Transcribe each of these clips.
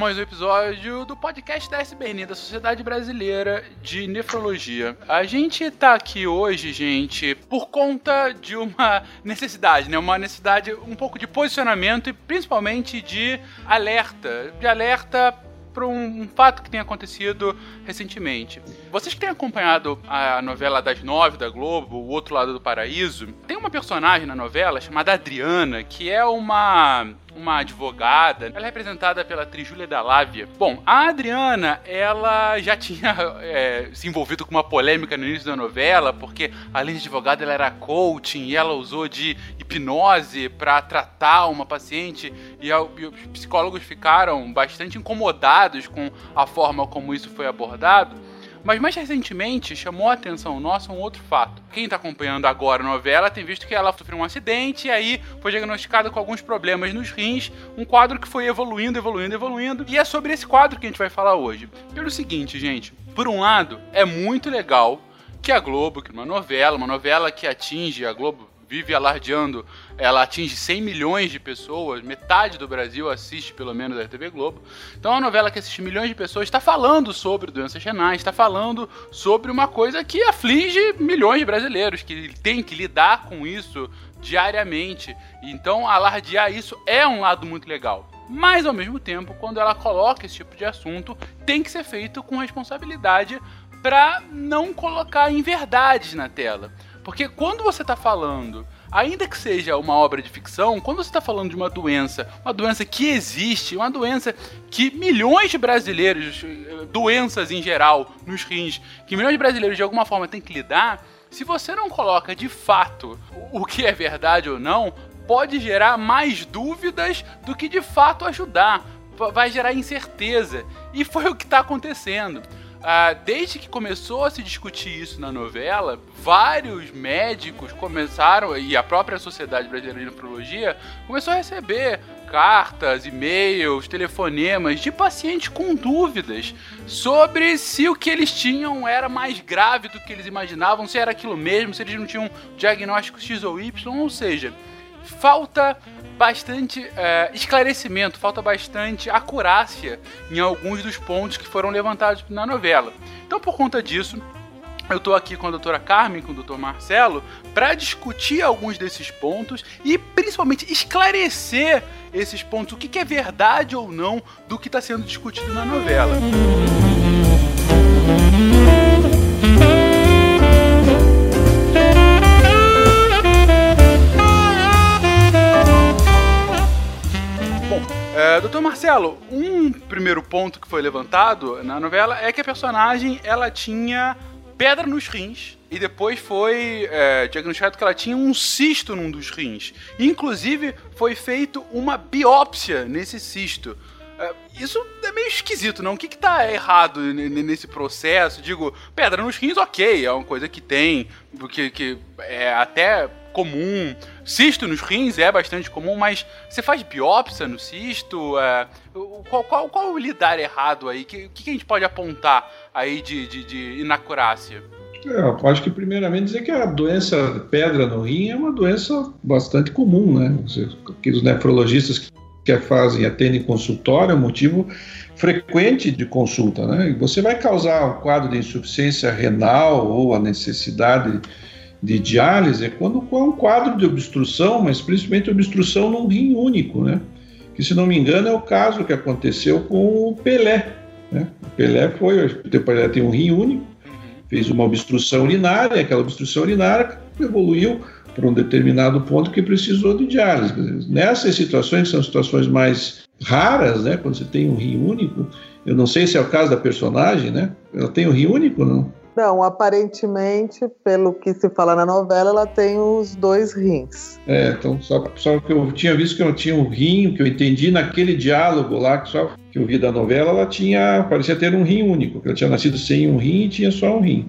Mais um episódio do podcast da SBN, da Sociedade Brasileira de Nefrologia. A gente tá aqui hoje, gente, por conta de uma necessidade, né? Uma necessidade um pouco de posicionamento e principalmente de alerta. De alerta para um, um, fato que tem acontecido recentemente. Vocês que têm acompanhado a novela das nove da Globo, O Outro Lado do Paraíso, tem uma personagem na novela chamada Adriana, que é uma uma advogada. Ela é representada pela atriz Júlia Dalávia. Bom, a Adriana, ela já tinha é, se envolvido com uma polêmica no início da novela, porque além de advogada, ela era coaching e ela usou de hipnose para tratar uma paciente e, e os psicólogos ficaram bastante incomodados com a forma como isso foi abordado. Mas mais recentemente chamou a atenção nossa um outro fato. Quem está acompanhando agora a novela tem visto que ela sofreu um acidente e aí foi diagnosticada com alguns problemas nos rins, um quadro que foi evoluindo, evoluindo, evoluindo. E é sobre esse quadro que a gente vai falar hoje. Pelo seguinte, gente, por um lado, é muito legal que a Globo, que uma novela, uma novela que atinge a Globo vive alardeando, ela atinge 100 milhões de pessoas, metade do Brasil assiste pelo menos a TV Globo. Então é uma novela que assiste milhões de pessoas, está falando sobre doenças renais, está falando sobre uma coisa que aflige milhões de brasileiros, que tem que lidar com isso diariamente. Então alardear isso é um lado muito legal. Mas ao mesmo tempo, quando ela coloca esse tipo de assunto, tem que ser feito com responsabilidade para não colocar inverdades na tela. Porque quando você está falando, ainda que seja uma obra de ficção, quando você está falando de uma doença, uma doença que existe, uma doença que milhões de brasileiros, doenças em geral, nos rins, que milhões de brasileiros de alguma forma têm que lidar, se você não coloca de fato o que é verdade ou não, pode gerar mais dúvidas do que de fato ajudar. Vai gerar incerteza. E foi o que está acontecendo. Ah, desde que começou a se discutir isso na novela, vários médicos começaram, e a própria Sociedade Brasileira de Nefrologia começou a receber cartas, e-mails, telefonemas de pacientes com dúvidas sobre se o que eles tinham era mais grave do que eles imaginavam, se era aquilo mesmo, se eles não tinham diagnóstico X ou Y, ou seja, falta bastante é, esclarecimento, falta bastante acurácia em alguns dos pontos que foram levantados na novela. Então, por conta disso, eu estou aqui com a doutora Carmen, com o doutor Marcelo, para discutir alguns desses pontos e principalmente esclarecer esses pontos, o que, que é verdade ou não do que está sendo discutido na novela. É, doutor Marcelo, um primeiro ponto que foi levantado na novela é que a personagem ela tinha pedra nos rins e depois foi é, diagnosticado que ela tinha um cisto num dos rins. Inclusive foi feito uma biópsia nesse cisto. É, isso é meio esquisito, não? O que, que tá errado nesse processo? Digo, pedra nos rins, ok, é uma coisa que tem, que, que é até comum. Cisto nos rins é bastante comum, mas você faz biópsia no cisto? É, qual, qual, qual o lidar errado aí? O que, que a gente pode apontar aí de, de, de inacurácia? É, acho que primeiramente dizer que a doença pedra no rim é uma doença bastante comum, né? Aqueles nefrologistas que fazem, atendem consultório, é um motivo frequente de consulta, né? Você vai causar um quadro de insuficiência renal ou a necessidade de diálise é quando há um quadro de obstrução, mas principalmente obstrução num rim único, né? Que, se não me engano, é o caso que aconteceu com o Pelé. Né? O Pelé foi, o Pelé tem um rim único, fez uma obstrução urinária, aquela obstrução urinária evoluiu para um determinado ponto que precisou de diálise. Nessas situações, que são situações mais raras, né? Quando você tem um rim único, eu não sei se é o caso da personagem, né? Ela tem um rim único, não? Não, aparentemente, pelo que se fala na novela, ela tem os dois rins. É, então só, só que eu tinha visto que ela tinha um rim, que eu entendi naquele diálogo lá, que só que eu vi da novela, ela tinha, parecia ter um rim único, que ela tinha nascido sem um rim e tinha só um rim.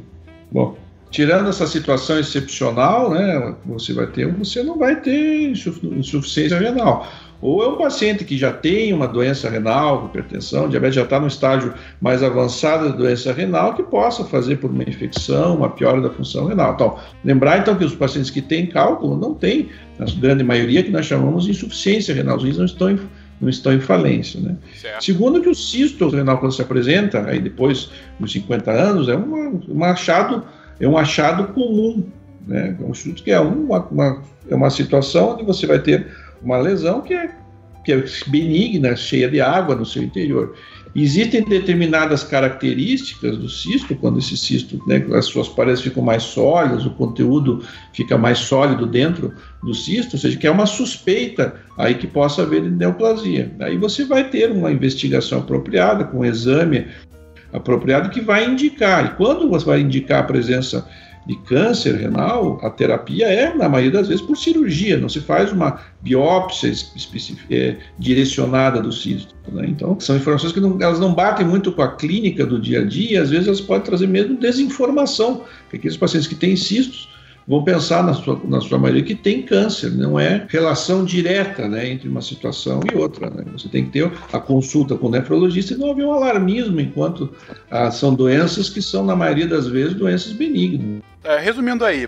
Bom, tirando essa situação excepcional, né, você vai ter, você não vai ter insuficiência renal. Ou é um paciente que já tem uma doença renal, hipertensão, diabetes, já está no estágio mais avançado da doença renal, que possa fazer por uma infecção, uma piora da função renal. Então, lembrar então que os pacientes que têm cálculo não têm, na grande maioria, que nós chamamos de insuficiência renal, os rins não estão em, não estão em falência. Né? Segundo que o cisto renal, quando se apresenta, aí depois dos 50 anos, é uma, um achado, é um achado comum. Né? É um estudo que é uma, uma, é uma situação onde você vai ter uma lesão que é, que é benigna, cheia de água no seu interior. Existem determinadas características do cisto, quando esse cisto, né, as suas paredes ficam mais sólidas, o conteúdo fica mais sólido dentro do cisto, ou seja, que é uma suspeita aí que possa haver neoplasia. Aí você vai ter uma investigação apropriada, com um exame apropriado que vai indicar. E quando você vai indicar a presença de câncer renal, a terapia é, na maioria das vezes, por cirurgia, não se faz uma biópsia é, direcionada do cisto. Né? Então, são informações que não, elas não batem muito com a clínica do dia a dia, às vezes elas podem trazer mesmo desinformação, porque aqueles pacientes que têm cistos vão pensar na sua, na sua maioria que tem câncer, não é relação direta né, entre uma situação e outra. Né? Você tem que ter a consulta com o nefrologista e não haver um alarmismo, enquanto ah, são doenças que são, na maioria das vezes, doenças benignas. É, resumindo aí,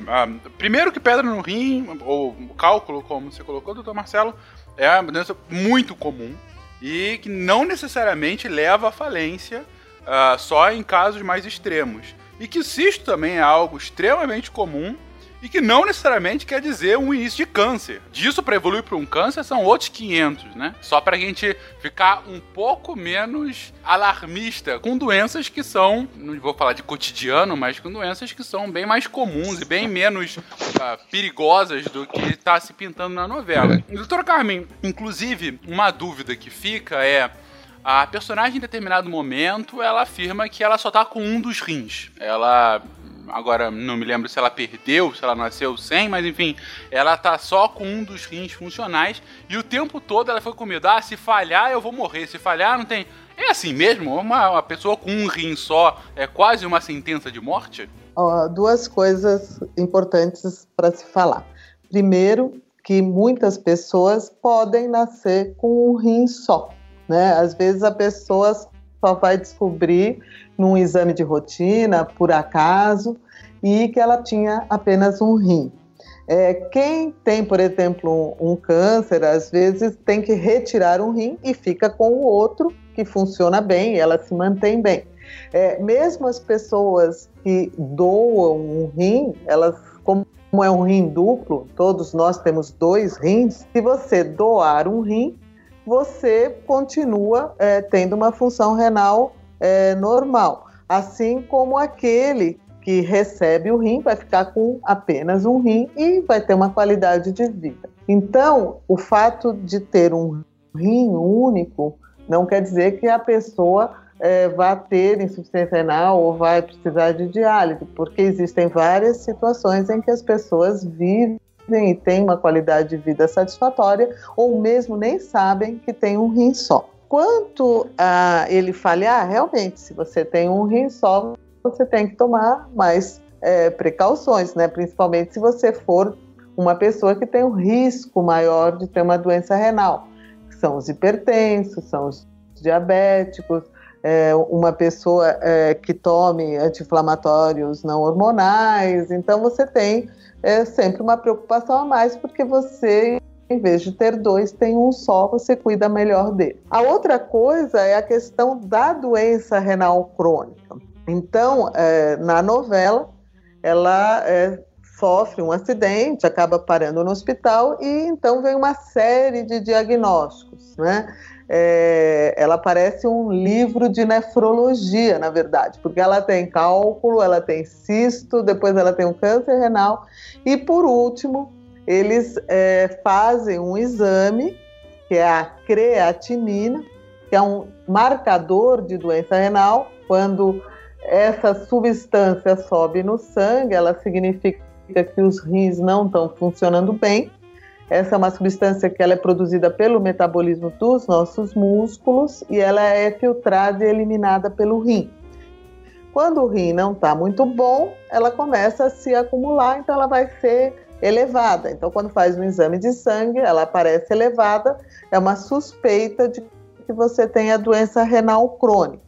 primeiro que pedra no rim, ou cálculo, como você colocou, doutor Marcelo, é uma doença muito comum e que não necessariamente leva à falência ah, só em casos mais extremos. E que cisto também é algo extremamente comum e que não necessariamente quer dizer um início de câncer. Disso para evoluir para um câncer são outros 500, né? Só para a gente ficar um pouco menos alarmista com doenças que são, não vou falar de cotidiano, mas com doenças que são bem mais comuns e bem menos uh, perigosas do que está se pintando na novela. Doutora Carmen, inclusive, uma dúvida que fica é a personagem em determinado momento ela afirma que ela só tá com um dos rins. Ela agora não me lembro se ela perdeu, se ela nasceu sem, mas enfim, ela tá só com um dos rins funcionais e o tempo todo ela foi com medo, ah, se falhar eu vou morrer, se falhar não tem... É assim mesmo? Uma, uma pessoa com um rim só é quase uma sentença de morte? Oh, duas coisas importantes para se falar. Primeiro, que muitas pessoas podem nascer com um rim só. Né? Às vezes a pessoa só vai descobrir num exame de rotina, por acaso, e que ela tinha apenas um rim. É, quem tem, por exemplo, um, um, câncer, às vezes tem que retirar um rim e fica com o outro que funciona bem, ela se mantém bem. É, mesmo as pessoas que doam um rim, elas, como é um rim duplo, todos nós temos dois rins, se você doar um rim, você continua é, tendo uma função renal é, normal. Assim como aquele que recebe o rim vai ficar com apenas um rim e vai ter uma qualidade de vida. Então, o fato de ter um rim único não quer dizer que a pessoa é, vá ter insuficiência renal ou vai precisar de diálise, porque existem várias situações em que as pessoas vivem e têm uma qualidade de vida satisfatória ou mesmo nem sabem que tem um rim só. Quanto a ele falhar, realmente, se você tem um rim só, você tem que tomar mais é, precauções, né? Principalmente se você for uma pessoa que tem um risco maior de ter uma doença renal, são os hipertensos, são os diabéticos, é, uma pessoa é, que tome anti-inflamatórios não hormonais. Então você tem é, sempre uma preocupação a mais, porque você em vez de ter dois, tem um só, você cuida melhor dele. A outra coisa é a questão da doença renal crônica. Então, é, na novela, ela é, sofre um acidente, acaba parando no hospital e então vem uma série de diagnósticos, né? É, ela parece um livro de nefrologia, na verdade, porque ela tem cálculo, ela tem cisto, depois ela tem um câncer renal e, por último, eles é, fazem um exame, que é a creatinina, que é um marcador de doença renal. Quando essa substância sobe no sangue, ela significa que os rins não estão funcionando bem. Essa é uma substância que ela é produzida pelo metabolismo dos nossos músculos e ela é filtrada e eliminada pelo rim. Quando o rim não está muito bom, ela começa a se acumular, então ela vai ser elevada. Então, quando faz um exame de sangue, ela aparece elevada, é uma suspeita de que você tem a doença renal crônica.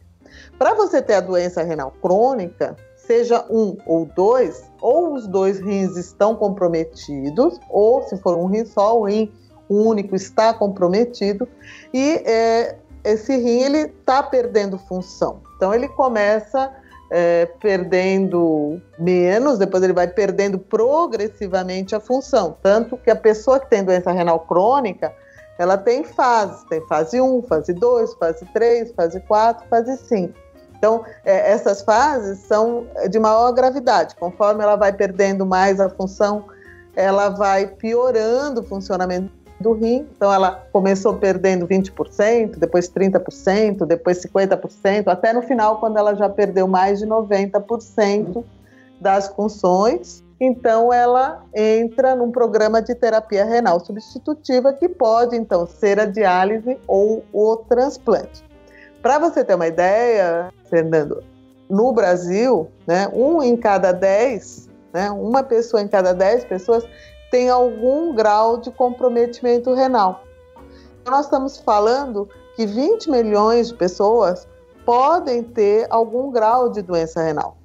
Para você ter a doença renal crônica, seja um ou dois, ou os dois rins estão comprometidos, ou se for um rim só, o rim único está comprometido, e é, esse rim ele está perdendo função. Então ele começa é, perdendo menos, depois ele vai perdendo progressivamente a função. Tanto que a pessoa que tem doença renal crônica, ela tem fases, tem fase 1, fase 2, fase 3, fase 4, fase 5. Então, é, essas fases são de maior gravidade. Conforme ela vai perdendo mais a função, ela vai piorando o funcionamento do rim. Então, ela começou perdendo 20%, depois 30%, depois 50%, até no final, quando ela já perdeu mais de 90% das funções. Então, ela entra num programa de terapia renal substitutiva, que pode, então, ser a diálise ou o transplante. Para você ter uma ideia, Fernando, no Brasil, né, um em cada dez, né, uma pessoa em cada dez pessoas tem algum grau de comprometimento renal. Nós estamos falando que 20 milhões de pessoas podem ter algum grau de doença renal.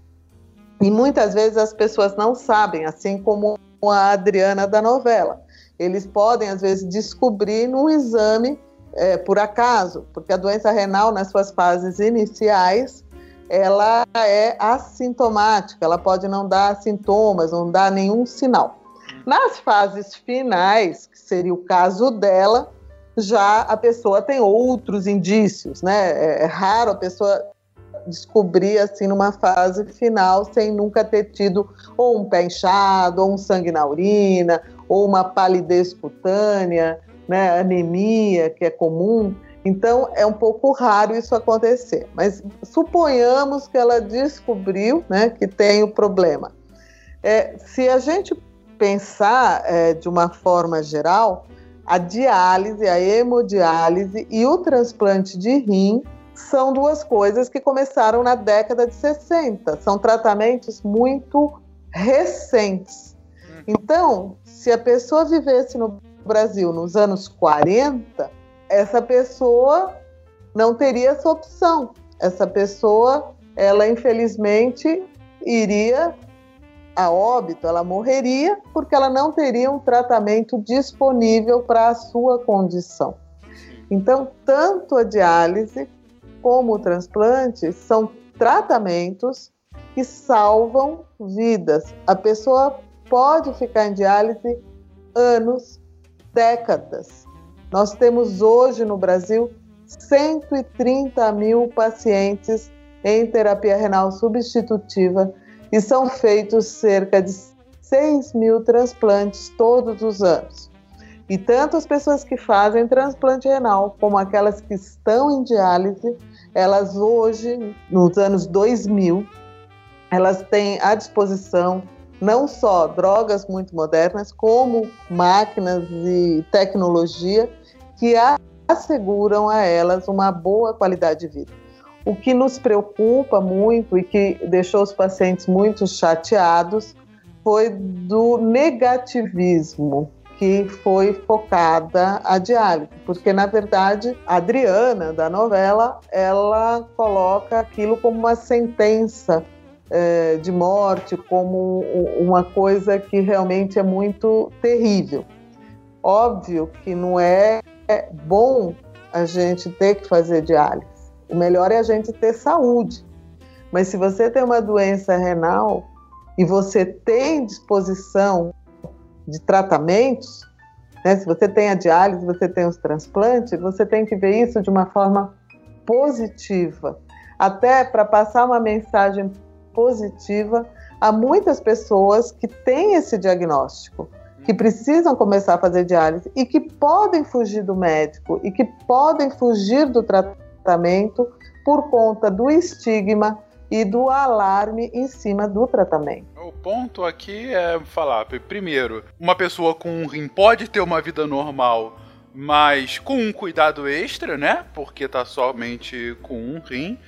E muitas vezes as pessoas não sabem, assim como a Adriana da novela. Eles podem, às vezes, descobrir num exame é, por acaso, porque a doença renal, nas suas fases iniciais, ela é assintomática, ela pode não dar sintomas, não dar nenhum sinal. Nas fases finais, que seria o caso dela, já a pessoa tem outros indícios, né? É, é raro a pessoa descobrir assim numa fase final sem nunca ter tido ou um pé inchado, ou um sangue na urina, ou uma palidez cutânea, né, anemia, que é comum. Então é um pouco raro isso acontecer. Mas suponhamos que ela descobriu, né, que tem o problema. É, se a gente pensar é, de uma forma geral, a diálise, a hemodiálise e o transplante de rim são duas coisas que começaram na década de 60. São tratamentos muito recentes. Hum. Então, se a pessoa vivesse no Brasil nos anos 40, essa pessoa não teria essa opção. Essa pessoa, ela infelizmente iria a óbito, ela morreria porque ela não teria um tratamento disponível para a sua condição. Então, tanto a diálise como o transplante são tratamentos que salvam vidas. A pessoa pode ficar em diálise anos, décadas. Nós temos hoje no Brasil 130 mil pacientes em terapia renal substitutiva e são feitos cerca de 6 mil transplantes todos os anos. E tanto as pessoas que fazem transplante renal como aquelas que estão em diálise, elas hoje, nos anos 2000, elas têm à disposição não só drogas muito modernas, como máquinas e tecnologia que asseguram a elas uma boa qualidade de vida. O que nos preocupa muito e que deixou os pacientes muito chateados foi do negativismo que foi focada a diálise, porque na verdade a Adriana da novela ela coloca aquilo como uma sentença é, de morte, como uma coisa que realmente é muito terrível. Óbvio que não é bom a gente ter que fazer diálise. O melhor é a gente ter saúde. Mas se você tem uma doença renal e você tem disposição de tratamentos, né, se você tem a diálise, você tem os transplantes, você tem que ver isso de uma forma positiva, até para passar uma mensagem positiva a muitas pessoas que têm esse diagnóstico, que precisam começar a fazer diálise e que podem fugir do médico e que podem fugir do tratamento por conta do estigma e do alarme em cima do tratamento. O ponto aqui é falar, primeiro, uma pessoa com um rim pode ter uma vida normal, mas com um cuidado extra, né? Porque tá somente com um rim.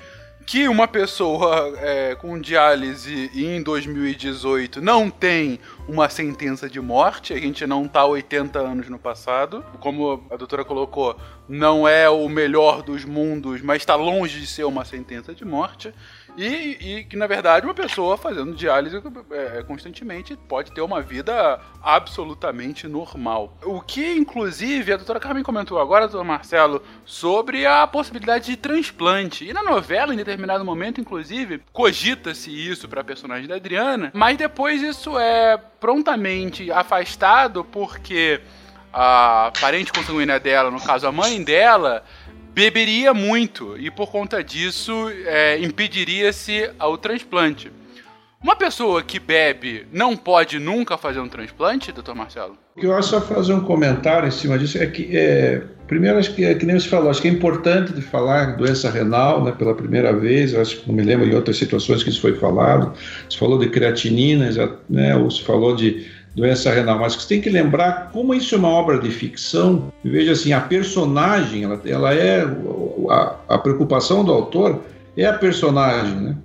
Que uma pessoa é, com diálise em 2018 não tem uma sentença de morte, a gente não tá 80 anos no passado. Como a doutora colocou, não é o melhor dos mundos, mas está longe de ser uma sentença de morte. E, e, que, na verdade, uma pessoa fazendo diálise é, constantemente pode ter uma vida absolutamente normal. O que, inclusive, a doutora Carmen comentou agora, doutor Marcelo, sobre a possibilidade de transplante. E na novela, em determinado momento, inclusive, cogita-se isso para a personagem da Adriana, mas depois isso é prontamente afastado porque a parente consanguínea dela, no caso a mãe dela, beberia muito e por conta disso é, impediria-se o transplante. Uma pessoa que bebe não pode nunca fazer um transplante, doutor Marcelo? Eu acho só fazer um comentário em cima disso. É que, é, primeiro, acho que, é, que nem você falou, acho que é importante de falar doença renal né, pela primeira vez. Acho que não me lembro em outras situações que isso foi falado. Você falou de creatinina, já, né, ou você falou de doença renal, mas você tem que lembrar como isso é uma obra de ficção. Veja assim, a personagem, ela, ela é a, a, preocupação do autor é a personagem, né?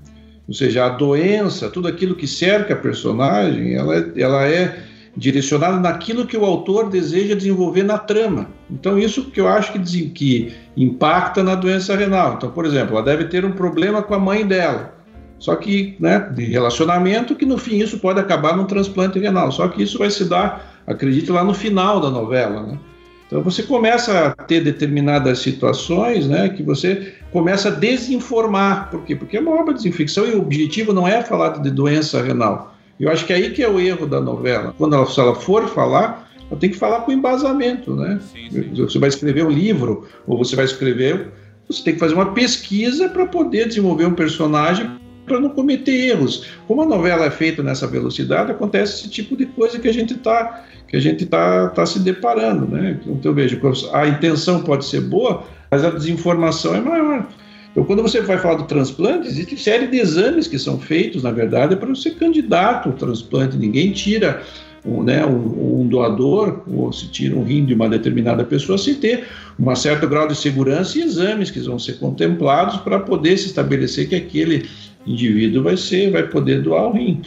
Ou seja, a doença, tudo aquilo que cerca a personagem, ela, é, ela é direcionada naquilo que o autor deseja desenvolver na trama. Então, isso que eu acho que, que impacta na doença renal. Então, por exemplo, ela deve ter um problema com a mãe dela. Só que, né, de relacionamento, que no fim isso pode acabar num transplante renal. Só que isso vai se dar, acredito, lá no final da novela, né? Então você começa a ter determinadas situações, né, que você começa a desinformar. Por quê? Porque é uma obra de desinfecção e o objetivo não é falar de doença renal. Eu acho que é aí que é o erro da novela. Quando ela, se ela for falar, ela tem que falar com embasamento, né? Sim, sim. Você vai escrever um livro ou você vai escrever, você tem que fazer uma pesquisa para poder desenvolver um personagem para não cometer erros. Como a novela é feita nessa velocidade, acontece esse tipo de coisa que a gente está que a gente tá, tá se deparando, né? Então eu vejo a intenção pode ser boa, mas a desinformação é maior. Então, quando você vai falar do transplante, existe série de exames que são feitos, na verdade, para ser candidato ao transplante. Ninguém tira um, né, um, um, doador, ou se tira um rim de uma determinada pessoa, sem ter um certo grau de segurança e exames que vão ser contemplados para poder se estabelecer que aquele indivíduo vai ser, vai poder doar o rim.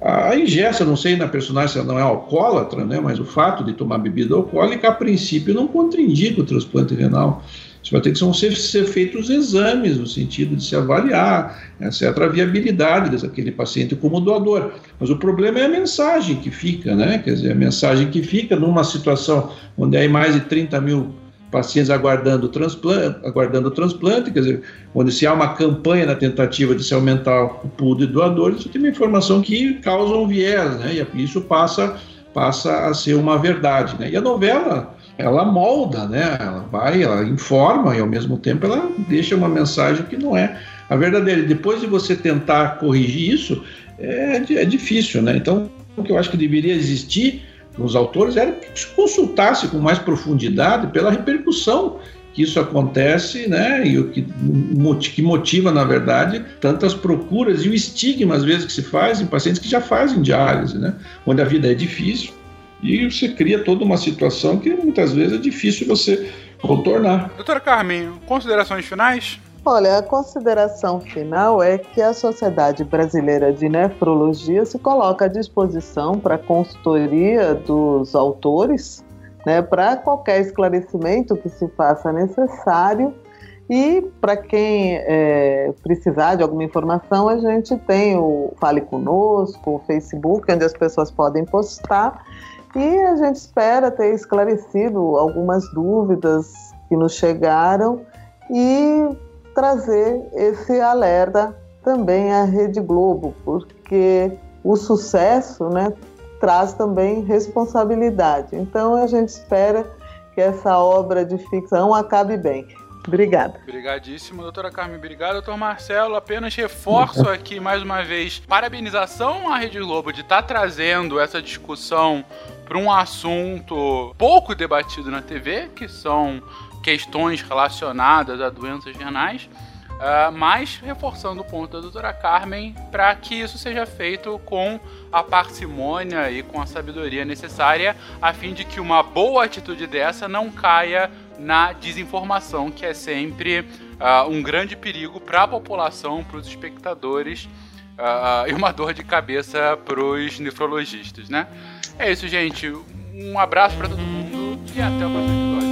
A ingesta, não sei na personagem se ela não é alcoólatra, né, mas o fato de tomar bebida alcoólica, a princípio, não contraindica o transplante renal. Isso vai ter que ser, ser feitos exames no sentido de se avaliar essa é a viabilidade daquele paciente como doador. Mas o problema é a mensagem que fica, né? Quer dizer, a mensagem que fica numa situação onde há mais de 30 mil pacientes aguardando transplante, aguardando transplante, quer dizer, onde se há uma campanha na tentativa de se aumentar o pool de doadores, isso tem uma informação que causa um viés, né? E isso passa passa a ser uma verdade, né? E a novela ela molda, né? Ela vai, ela informa e ao mesmo tempo ela deixa uma mensagem que não é a verdadeira. Depois de você tentar corrigir isso, é, é difícil, né? Então, o que eu acho que deveria existir nos autores era que se consultasse com mais profundidade pela repercussão que isso acontece, né, e o que, que motiva, na verdade, tantas procuras e o estigma, às vezes, que se faz em pacientes que já fazem diálise, né, onde a vida é difícil e você cria toda uma situação que muitas vezes é difícil você contornar. Doutora Carmen, considerações finais? Olha, a consideração final é que a Sociedade Brasileira de Nefrologia se coloca à disposição para a consultoria dos autores, né, para qualquer esclarecimento que se faça necessário. E para quem é, precisar de alguma informação, a gente tem o Fale Conosco, o Facebook, onde as pessoas podem postar. E a gente espera ter esclarecido algumas dúvidas que nos chegaram e trazer esse alerta também à Rede Globo, porque o sucesso né, traz também responsabilidade. Então a gente espera que essa obra de ficção acabe bem. Obrigada. Obrigadíssimo, doutora Carmen. Obrigado, doutor Marcelo. Apenas reforço aqui mais uma vez parabenização à Rede Globo de estar tá trazendo essa discussão para um assunto pouco debatido na TV, que são questões relacionadas a doenças renais, uh, mas reforçando o ponto da doutora Carmen para que isso seja feito com a parcimônia e com a sabedoria necessária, a fim de que uma boa atitude dessa não caia na desinformação, que é sempre uh, um grande perigo para a população, para os espectadores uh, e uma dor de cabeça pros nefrologistas, né? É isso, gente. Um abraço para todo mundo e até o próximo episódio.